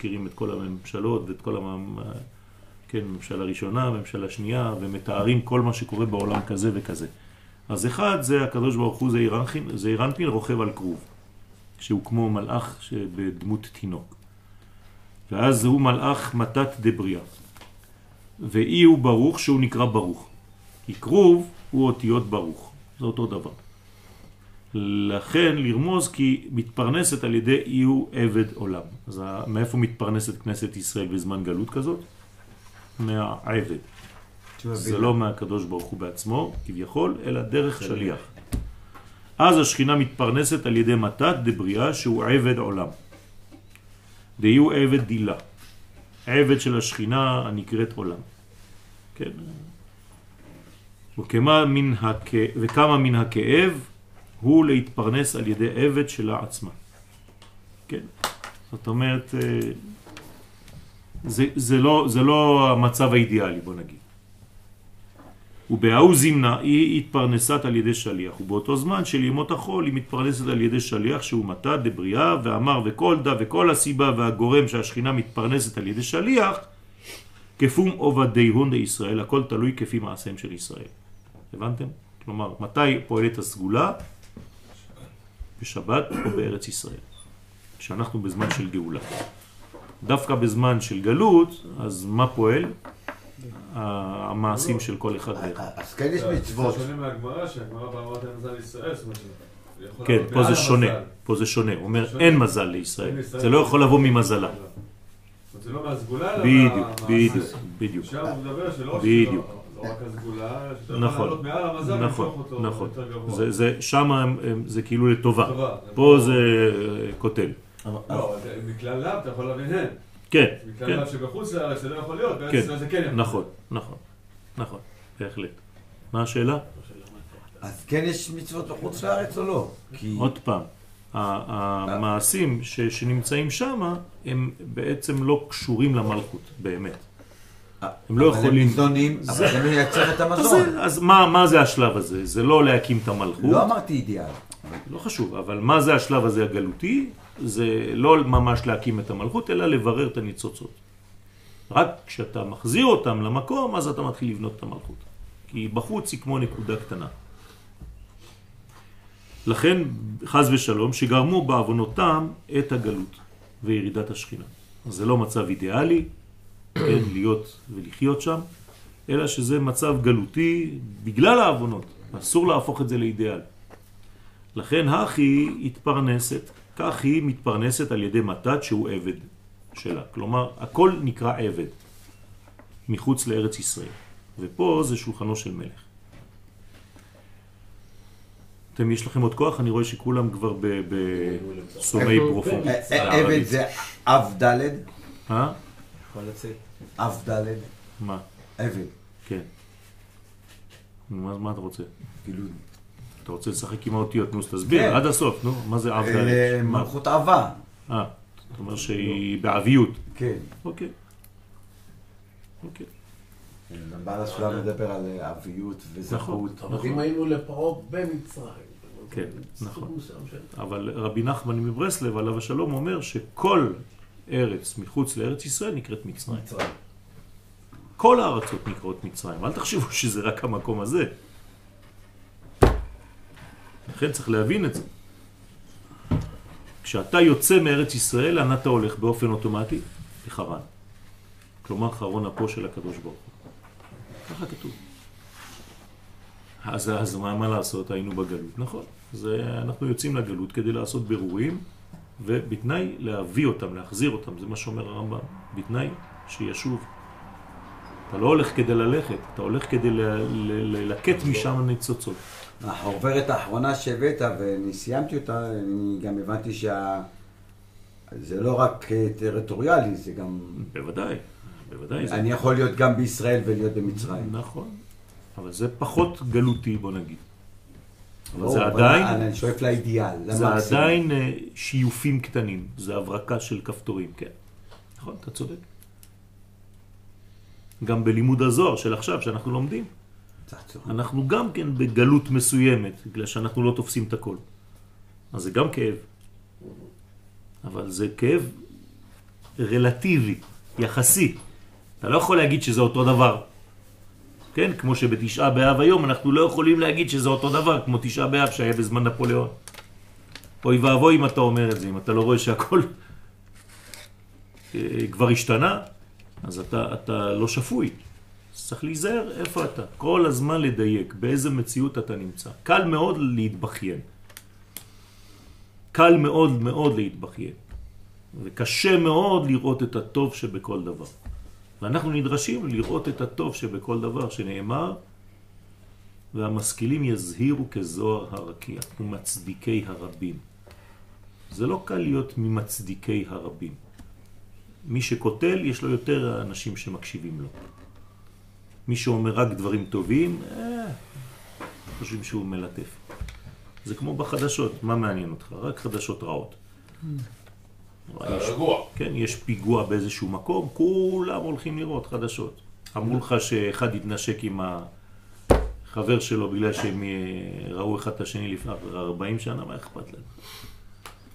מזכירים את כל הממשלות ואת כל המ... כן, ממשלה ראשונה, ממשלה שנייה, ומתארים כל מה שקורה בעולם כזה וכזה. אז אחד זה הקדוש ברוך הוא זעיר אנפין רוכב על כרוב, שהוא כמו מלאך שבדמות תינוק. ואז הוא מלאך מתת דבריאה. ואי הוא ברוך שהוא נקרא ברוך. כי כרוב הוא אותיות ברוך, זה אותו דבר. לכן לרמוז כי מתפרנסת על ידי אי הוא עבד עולם. אז מאיפה מתפרנסת כנסת ישראל בזמן גלות כזאת? מהעבד. זה לא מהקדוש ברוך הוא בעצמו, כביכול, אלא דרך שליח. אז השכינה מתפרנסת על ידי מתת דבריאה שהוא עבד עולם. דיהו עבד דילה. עבד של השכינה הנקראת עולם. כן. וכמה מן. וכמה מן הכאב הוא להתפרנס על ידי עבד שלה עצמה. כן. זאת אומרת, אה, זה, זה, לא, זה לא המצב האידיאלי, בוא נגיד. ובהאו זימנה היא התפרנסת על ידי שליח, ובאותו זמן של ימות החול היא מתפרנסת על ידי שליח שהוא מטה דבריאה ואמר וכל דה וכל הסיבה והגורם שהשכינה מתפרנסת על ידי שליח כפום עובדי הון לישראל, הכל תלוי כפי מעשיהם של ישראל. הבנתם? כלומר, מתי פועלת הסגולה? בשבת או בארץ ישראל, כשאנחנו בזמן של גאולה. דווקא בזמן של גלות, אז מה פועל? המעשים של כל אחד ואחד. אז כן יש מצוות. זה שונה מהגמרא, שהגמרא באה אמרת מזל לישראל, זאת אומרת, כן, פה זה שונה, פה זה שונה, הוא אומר אין מזל לישראל, זה לא יכול לבוא ממזלה. זה לא מהסגולה, אלא בדיוק, בדיוק. שם הוא מדבר שלא בדיוק. לא רק הסגולה, שאתה יכול נכון, לעלות מעל המזל נכון, אותו נכון. יותר גבוה. זה, זה, שם זה כאילו לטובה, פה זה אה, קוטל. לא, מכלל לאו אתה יכול להבין הן. כן, מכלל כן, לאו שבחוץ לארץ זה לא יכול להיות, בארץ כן, ישראל זה כן יכול. נכון, נכון, נכון, בהחלט. מה השאלה? אז כן יש מצוות בחוץ לארץ או לא? כי... עוד פעם, המעשים ש- שנמצאים שם הם בעצם לא קשורים למלכות, באמת. הם לא אבל יכולים- ניזונים, אבל זה מייצר את המזון. אז מה, מה זה השלב הזה? זה לא להקים את המלכות, לא אמרתי אידיאל. לא חשוב, אבל מה זה השלב הזה הגלותי? זה לא ממש להקים את המלכות, אלא לברר את הניצוצות. רק כשאתה מחזיר אותם למקום, אז אתה מתחיל לבנות את המלכות. כי בחוץ היא כמו נקודה קטנה. לכן, חז ושלום, שגרמו בעוונותם את הגלות וירידת השכינה. אז זה לא מצב אידיאלי, כן, להיות ולחיות שם, אלא שזה מצב גלותי בגלל העוונות. אסור להפוך את זה לאידיאל. לכן הכי התפרנסת, כך היא מתפרנסת על ידי מתת שהוא עבד שלה. כלומר, הכל נקרא עבד מחוץ לארץ ישראל. ופה זה שולחנו של מלך. אתם, יש לכם עוד כוח? אני רואה שכולם כבר בסומי פרופו. אה, אה, עבד זה אב דלת, אה? יכול לצאת. אב דלת, מה? עבד. כן. נו, מה, מה אתה רוצה? כאילו, אתה רוצה לשחק עם האותיות, נו, אז תסביר כן. עד הסוף, נו, מה זה אב אה, דלת? מלכות אהבה. אה, זאת אומרת שהיא בעביות. כן. אוקיי. אוקיי. בעל הסולם מדבר על אה, אביות וזכות. נכון. אבל אם היינו לפרעה במצרים. כן, נכון. אבל רבי נחמן מברסלב, עליו השלום, אומר שכל ארץ מחוץ לארץ ישראל נקראת מצרים. מצרים. כל הארצות נקראות מצרים. אל תחשבו שזה רק המקום הזה. לכן צריך להבין את זה. כשאתה יוצא מארץ ישראל, לאן אתה הולך באופן אוטומטי? לחרן. כלומר, חרון אפו של הקדוש ברוך הוא. ככה כתוב. אז, אז מה, מה לעשות? היינו בגלות. נכון. זה, אנחנו יוצאים לגלות כדי לעשות בירורים, ובתנאי להביא אותם, להחזיר אותם. זה מה שאומר הרמב"ם. בתנאי שישוב. אתה לא הולך כדי ללכת, אתה הולך כדי ללקט משם ניצוצות. החוברת האחרונה שהבאת, ואני סיימתי אותה, אני גם הבנתי שה... זה לא רק אה, טריטוריאלי, זה גם... בוודאי, בוודאי. זה- אני יכול להיות גם בישראל ולהיות במצרים. נכון, אבל זה פחות גלותי, בוא נגיד. אבל ברור, זה עדיין, אני שואף לאידיאל, זה למקסימום. עדיין אה, שיופים קטנים, זה הברקה של כפתורים, כן. נכון, אתה צודק. גם בלימוד הזוהר של עכשיו, שאנחנו לומדים. אנחנו גם כן בגלות מסוימת, בגלל שאנחנו לא תופסים את הכל. אז זה גם כאב. אבל זה כאב רלטיבי, יחסי. אתה לא יכול להגיד שזה אותו דבר. כן? כמו שבתשעה באב היום אנחנו לא יכולים להגיד שזה אותו דבר, כמו תשעה באב שהיה בזמן נפוליאון. אוי ואבוי אם אתה אומר את זה, אם אתה לא רואה שהכל אה, כבר השתנה, אז אתה, אתה לא שפוי. צריך להיזהר איפה אתה. כל הזמן לדייק, באיזה מציאות אתה נמצא. קל מאוד להתבכיין. קל מאוד מאוד להתבכיין. וקשה מאוד לראות את הטוב שבכל דבר. ואנחנו נדרשים לראות את הטוב שבכל דבר שנאמר, והמשכילים יזהירו כזוהר הרקיע ומצדיקי הרבים. זה לא קל להיות ממצדיקי הרבים. מי שקוטל, יש לו יותר אנשים שמקשיבים לו. מי שאומר רק דברים טובים, אה, חושבים שהוא מלטף. זה כמו בחדשות, מה מעניין אותך? רק חדשות רעות. יש, רגוע. כן, יש פיגוע באיזשהו מקום, כולם הולכים לראות חדשות. אמרו לך שאחד התנשק עם החבר שלו בגלל שהם אה, ראו אחד את השני לפני 40 שנה, מה אכפת להם?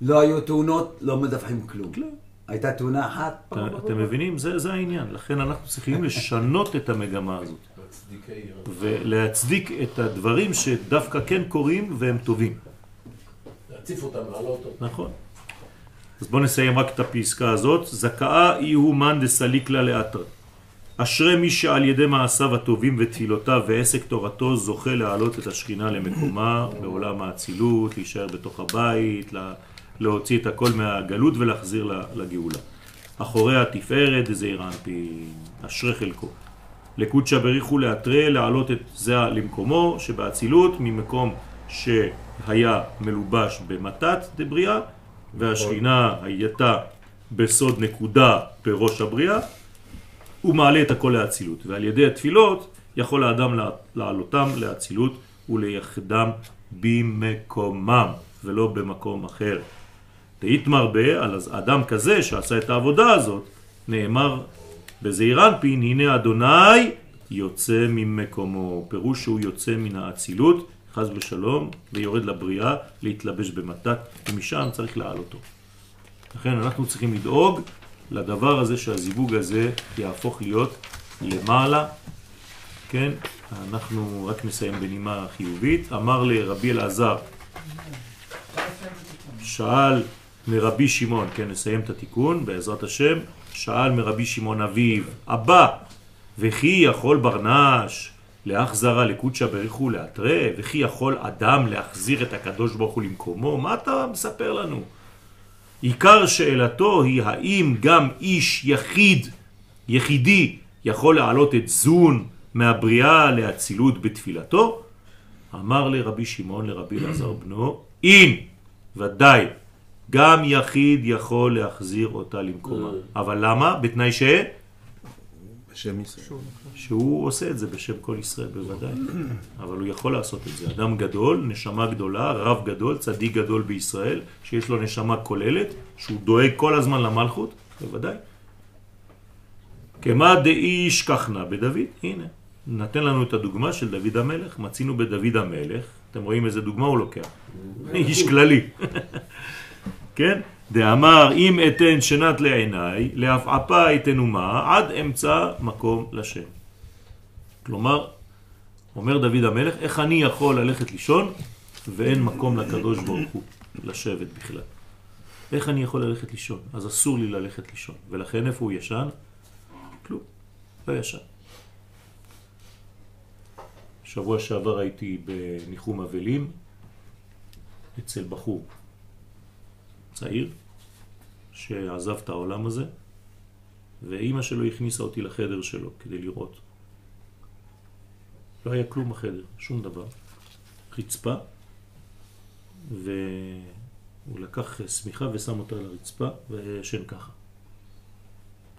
לא היו תאונות, לא מדווחים כלום. כלום. הייתה תאונה אחת, אתה- אתם מבינים? זה, זה העניין. לכן אנחנו צריכים לשנות את המגמה הזאת. ולהצדיק את הדברים שדווקא כן קורים והם טובים. להציף אותם, להעלות אותם. נכון. אז בואו נסיים רק את הפסקה הזאת. זכאה אי הוא מאן דסליקלה לאתר. אשרי מי שעל ידי מעשיו הטובים ותפילותיו ועסק תורתו זוכה להעלות את השכינה למקומה בעולם האצילות, להישאר בתוך הבית, לה- להוציא את הכל מהגלות ולהחזיר לה- לגאולה. אחורי התפארת דזעיר אנפין, אשרי חלקו. לקודשא בריחו לאתרי להעלות את זה למקומו שבאצילות ממקום שהיה מלובש במתת דבריאה והשכינה הייתה בסוד נקודה בראש הבריאה הוא מעלה את הכל לאצילות ועל ידי התפילות יכול האדם להעלותם לאצילות ולייחדם במקומם ולא במקום אחר. תהית מרבה על אדם כזה שעשה את העבודה הזאת נאמר בזעיר אנפין, הנה אדוני יוצא ממקומו. פירוש שהוא יוצא מן האצילות, חז ושלום, ויורד לבריאה להתלבש במתת, ומשם צריך לעלותו. לכן אנחנו צריכים לדאוג לדבר הזה שהזיווג הזה יהפוך להיות למעלה, כן? אנחנו רק נסיים בנימה חיובית. אמר לרבי אלעזר, שאל מרבי שמעון, כן, נסיים את התיקון בעזרת השם, שאל מרבי שמעון אביו, אבא, וכי יכול ברנש להחזרה לקודשא בריחו לאתרה, וכי יכול אדם להחזיר את הקדוש ברוך הוא למקומו? מה אתה מספר לנו? עיקר שאלתו היא האם גם איש יחיד, יחידי, יכול להעלות את זון מהבריאה לאצילות בתפילתו? אמר לרבי שמעון לרבי אלעזר בנו, אין, ודאי, גם יחיד יכול להחזיר אותה למקומה. אבל למה? בתנאי ש... בשם ישראל. שהוא עושה את זה בשם כל ישראל בוודאי, אבל הוא יכול לעשות את זה. אדם גדול, נשמה גדולה, רב גדול, צדיק גדול בישראל, שיש לו נשמה כוללת, שהוא דואג כל הזמן למלכות, בוודאי. כמה דאיש כחנה? בדוד, הנה, נתן לנו את הדוגמה של דוד המלך, מצינו בדוד המלך, אתם רואים איזה דוגמה הוא לוקח, איש כללי, כן? דאמר אם אתן שנת לעיניי, להפעפה אתן אומה, עד אמצע מקום לשם. כלומר, אומר דוד המלך, איך אני יכול ללכת לישון ואין מקום לקדוש ברוך הוא לשבת בכלל? איך אני יכול ללכת לישון? אז אסור לי ללכת לישון. ולכן איפה הוא ישן? כלום, לא ישן. שבוע שעבר הייתי בניחום אבלים אצל בחור צעיר שעזב את העולם הזה ואימא שלו הכניסה אותי לחדר שלו כדי לראות. לא היה כלום בחדר, שום דבר. רצפה, והוא לקח שמיכה ושם אותה על הרצפה וישן ככה.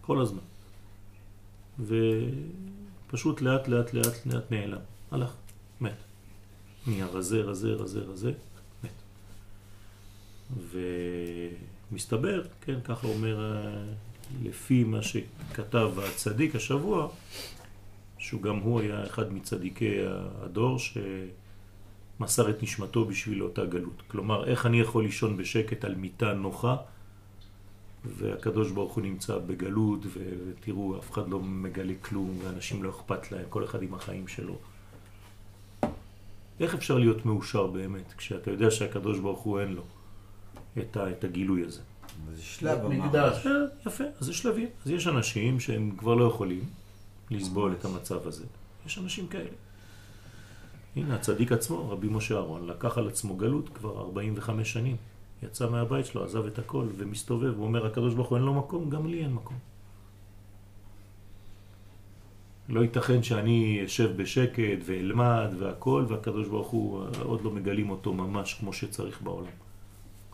כל הזמן. ופשוט לאט לאט לאט לאט נעלם. הלך, מת. נהיה רזה, רזה, רזה, רזה. ומסתבר, כן, ככה אומר אה, לפי מה שכתב הצדיק השבוע, שהוא גם הוא היה אחד מצדיקי הדור שמסר את נשמתו בשביל אותה גלות. כלומר, איך אני יכול לישון בשקט על מיטה נוחה והקדוש ברוך הוא נמצא בגלות, ותראו, אף אחד לא מגלה כלום, ואנשים לא אכפת להם, כל אחד עם החיים שלו. איך אפשר להיות מאושר באמת, כשאתה יודע שהקדוש ברוך הוא אין לו את, ה, את הגילוי הזה? זה שלב אמר. מקדש. אה, יפה, אז זה שלבים. אז יש אנשים שהם כבר לא יכולים לסבול את המצב הזה. יש אנשים כאלה. הנה, הצדיק עצמו, רבי משה אהרון, לקח על עצמו גלות כבר 45 שנים. יצא מהבית שלו, עזב את הכל ומסתובב, הוא אומר, הקדוש ברוך הוא אין לו מקום, גם לי אין מקום. לא ייתכן שאני אשב בשקט ואלמד והכל, והקדוש ברוך הוא אה, עוד לא מגלים אותו ממש כמו שצריך בעולם.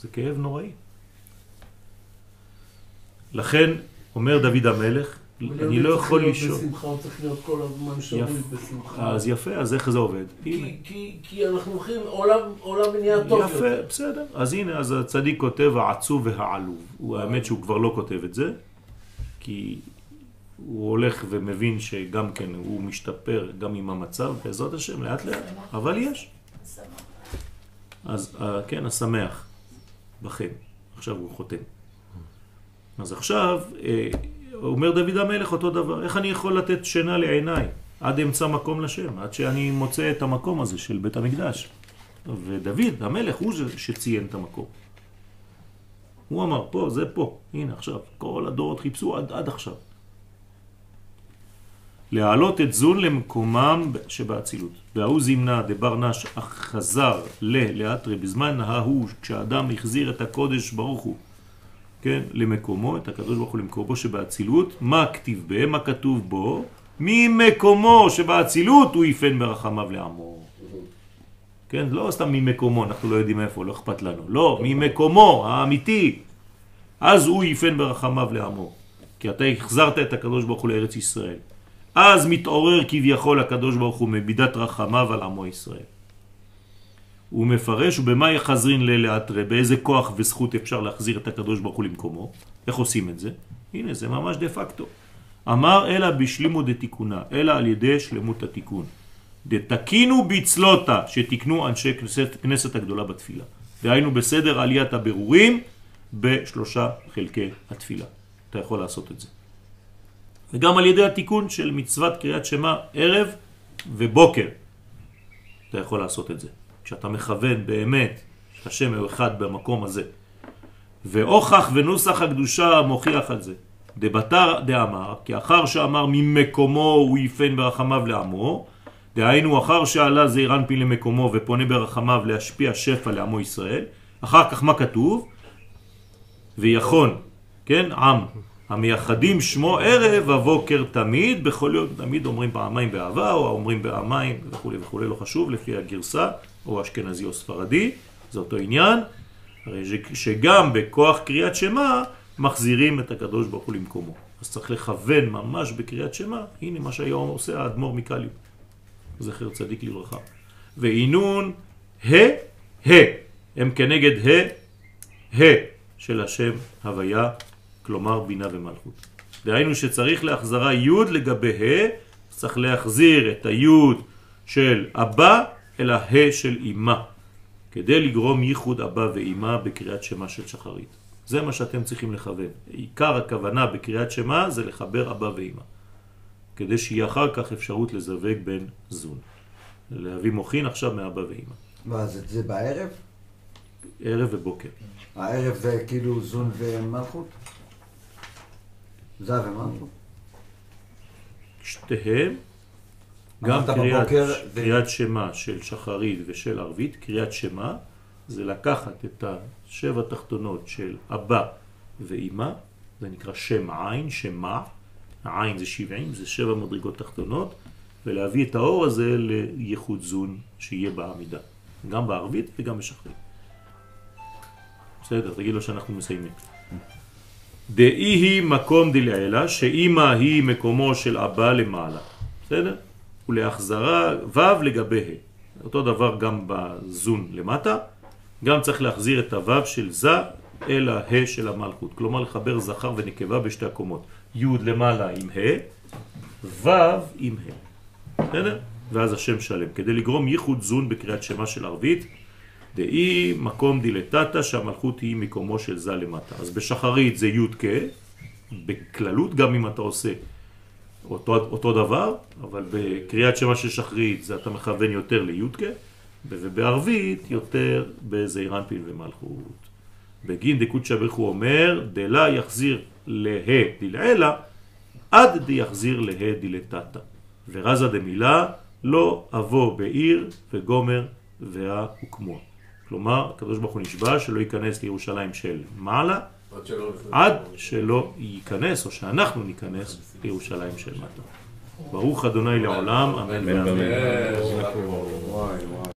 זה כאב נוראי. לכן, אומר דוד המלך, אני לא יכול לישון. בשמחה, הוא צריך להיות כל הזמן שבוי יפה. בשמחה. אז יפה, אז איך זה עובד? כי- כי- כי אנחנו הולכים, עולם עולם נהיה טוב יפה, יותר. בסדר. אז הנה, אז הצדיק כותב העצוב והעלוב. הוא האמת שהוא כבר לא כותב את זה, כי הוא הולך ומבין שגם כן הוא משתפר גם עם המצב, בעזרת השם, לאט לאט, אבל יש. אז אה, כן, השמח בכם. עכשיו הוא חותם. אז עכשיו, אה, אומר דוד המלך אותו דבר, איך אני יכול לתת שינה לעיניי עד אמצע מקום לשם, עד שאני מוצא את המקום הזה של בית המקדש. ודוד המלך הוא שציין את המקום. הוא אמר, פה, זה פה, הנה עכשיו, כל הדורות חיפשו עד, עד עכשיו. להעלות את זון למקומם שבאצילות. וההוא זימנה דבר נש חזר ל לאתרי בזמן ההוא כשאדם החזיר את הקודש ברוך הוא כן, למקומו, את הקדוש ברוך הוא למקומו שבאצילות, מה כתיב מה כתוב בו, ממקומו שבאצילות הוא יפן ברחמיו לעמו. כן, לא סתם ממקומו, אנחנו לא יודעים איפה, לא אכפת לנו. לא, ממקומו האמיתי. אז הוא יפן ברחמיו לעמו. כי אתה החזרת את הקדוש ברוך הוא לארץ ישראל. אז מתעורר כביכול הקדוש ברוך הוא מבידת רחמיו על עמו ישראל. הוא מפרש ובמה יחזרין ללאתרי, באיזה כוח וזכות אפשר להחזיר את הקדוש ברוך הוא למקומו. איך עושים את זה? הנה, זה ממש דה פקטו. אמר אלא בשלימו דתיקונה, אלא על ידי שלמות התיקון. דתקינו בצלותה, שתיקנו אנשי כנסת, כנסת הגדולה בתפילה. דהיינו בסדר עליית הבירורים בשלושה חלקי התפילה. אתה יכול לעשות את זה. וגם על ידי התיקון של מצוות קריאת שמע ערב ובוקר. אתה יכול לעשות את זה. כשאתה מכוון באמת שהשם הוא אחד במקום הזה. והוכח ונוסח הקדושה מוכיח על זה. דבתר דאמר, כי אחר שאמר ממקומו הוא יפן ברחמיו לעמו, דהיינו אחר שעלה זעיר אנפין למקומו ופונה ברחמיו להשפיע שפע לעמו ישראל, אחר כך מה כתוב? ויכון, כן, עם, המייחדים שמו ערב הבוקר תמיד, בכל יום תמיד אומרים פעמיים באהבה, או אומרים פעמיים וכו' וכו', לא חשוב, לפי הגרסה, או אשכנזי או ספרדי, זה אותו עניין, הרי שגם בכוח קריאת שמע מחזירים את הקדוש ברוך הוא למקומו. אז צריך לכוון ממש בקריאת שמע, הנה מה שהיום עושה האדמו"ר מקליו, זכר צדיק לברכה. ועינון ה, ה, הם כנגד ה, ה של השם הוויה, כלומר בינה ומלכות. דהיינו שצריך להחזרה י' לגבי ה', צריך להחזיר את הי' של אבא אל ה' של אמא, כדי לגרום ייחוד אבא ואמא בקריאת שמה של שחרית. זה מה שאתם צריכים לכוון. עיקר הכוונה בקריאת שמה זה לחבר אבא ואמא, כדי שיהיה אחר כך אפשרות לזווג בין זון. להביא מוכין עכשיו מאבא ואמא. מה, זה, זה בערב? ערב ובוקר. הערב זה כאילו זון ומלכות? זה ומלכות? שתיהם, גם קריאת, זה- קריאת שמה של שחרית ושל ערבית, קריאת שמה זה לקחת את השבע תחתונות של אבא ואימא, זה נקרא שם עין, שמע, העין זה שבעים, זה שבע מדרגות תחתונות, ולהביא את האור הזה לייחוד זון שיהיה בעמידה, גם בערבית וגם בשחרית. בסדר, תגיד לו שאנחנו מסיימים. דאי היא מקום דלעילה, שאימא היא מקומו של אבא למעלה. בסדר? ולהחזרה ו' לגבי ה'. אותו דבר גם בזון למטה, גם צריך להחזיר את הו' של זה אל ה' של המלכות. כלומר לחבר זכר ונקבה בשתי הקומות. י' למעלה עם ה', ו' עם ה'. בסדר? ואז השם שלם. כדי לגרום ייחוד זון בקריאת שמה של ערבית, דאי מקום דילתתא שהמלכות היא מקומו של זה למטה. אז בשחרית זה י' כ', בכללות גם אם אתה עושה אותו, אותו דבר, אבל בקריאת שמע של שחרית זה אתה מכוון יותר לי' כ', ובערבית יותר בזעיר אנפין ומלכות. בגין בריך הוא אומר, דלה יחזיר לה דלעילה, עד דיחזיר לה דילתתא. ורזה דמילה, לא אבוא בעיר וגומר והוקמוע. כלומר, הקדוש ברוך הוא נשבע שלא ייכנס לירושלים של מעלה, עד שלא. עד שלא ייכנס, או שאנחנו ניכנס לירושלים של מטה. ברוך אדוני לעולם, אמן ואמן.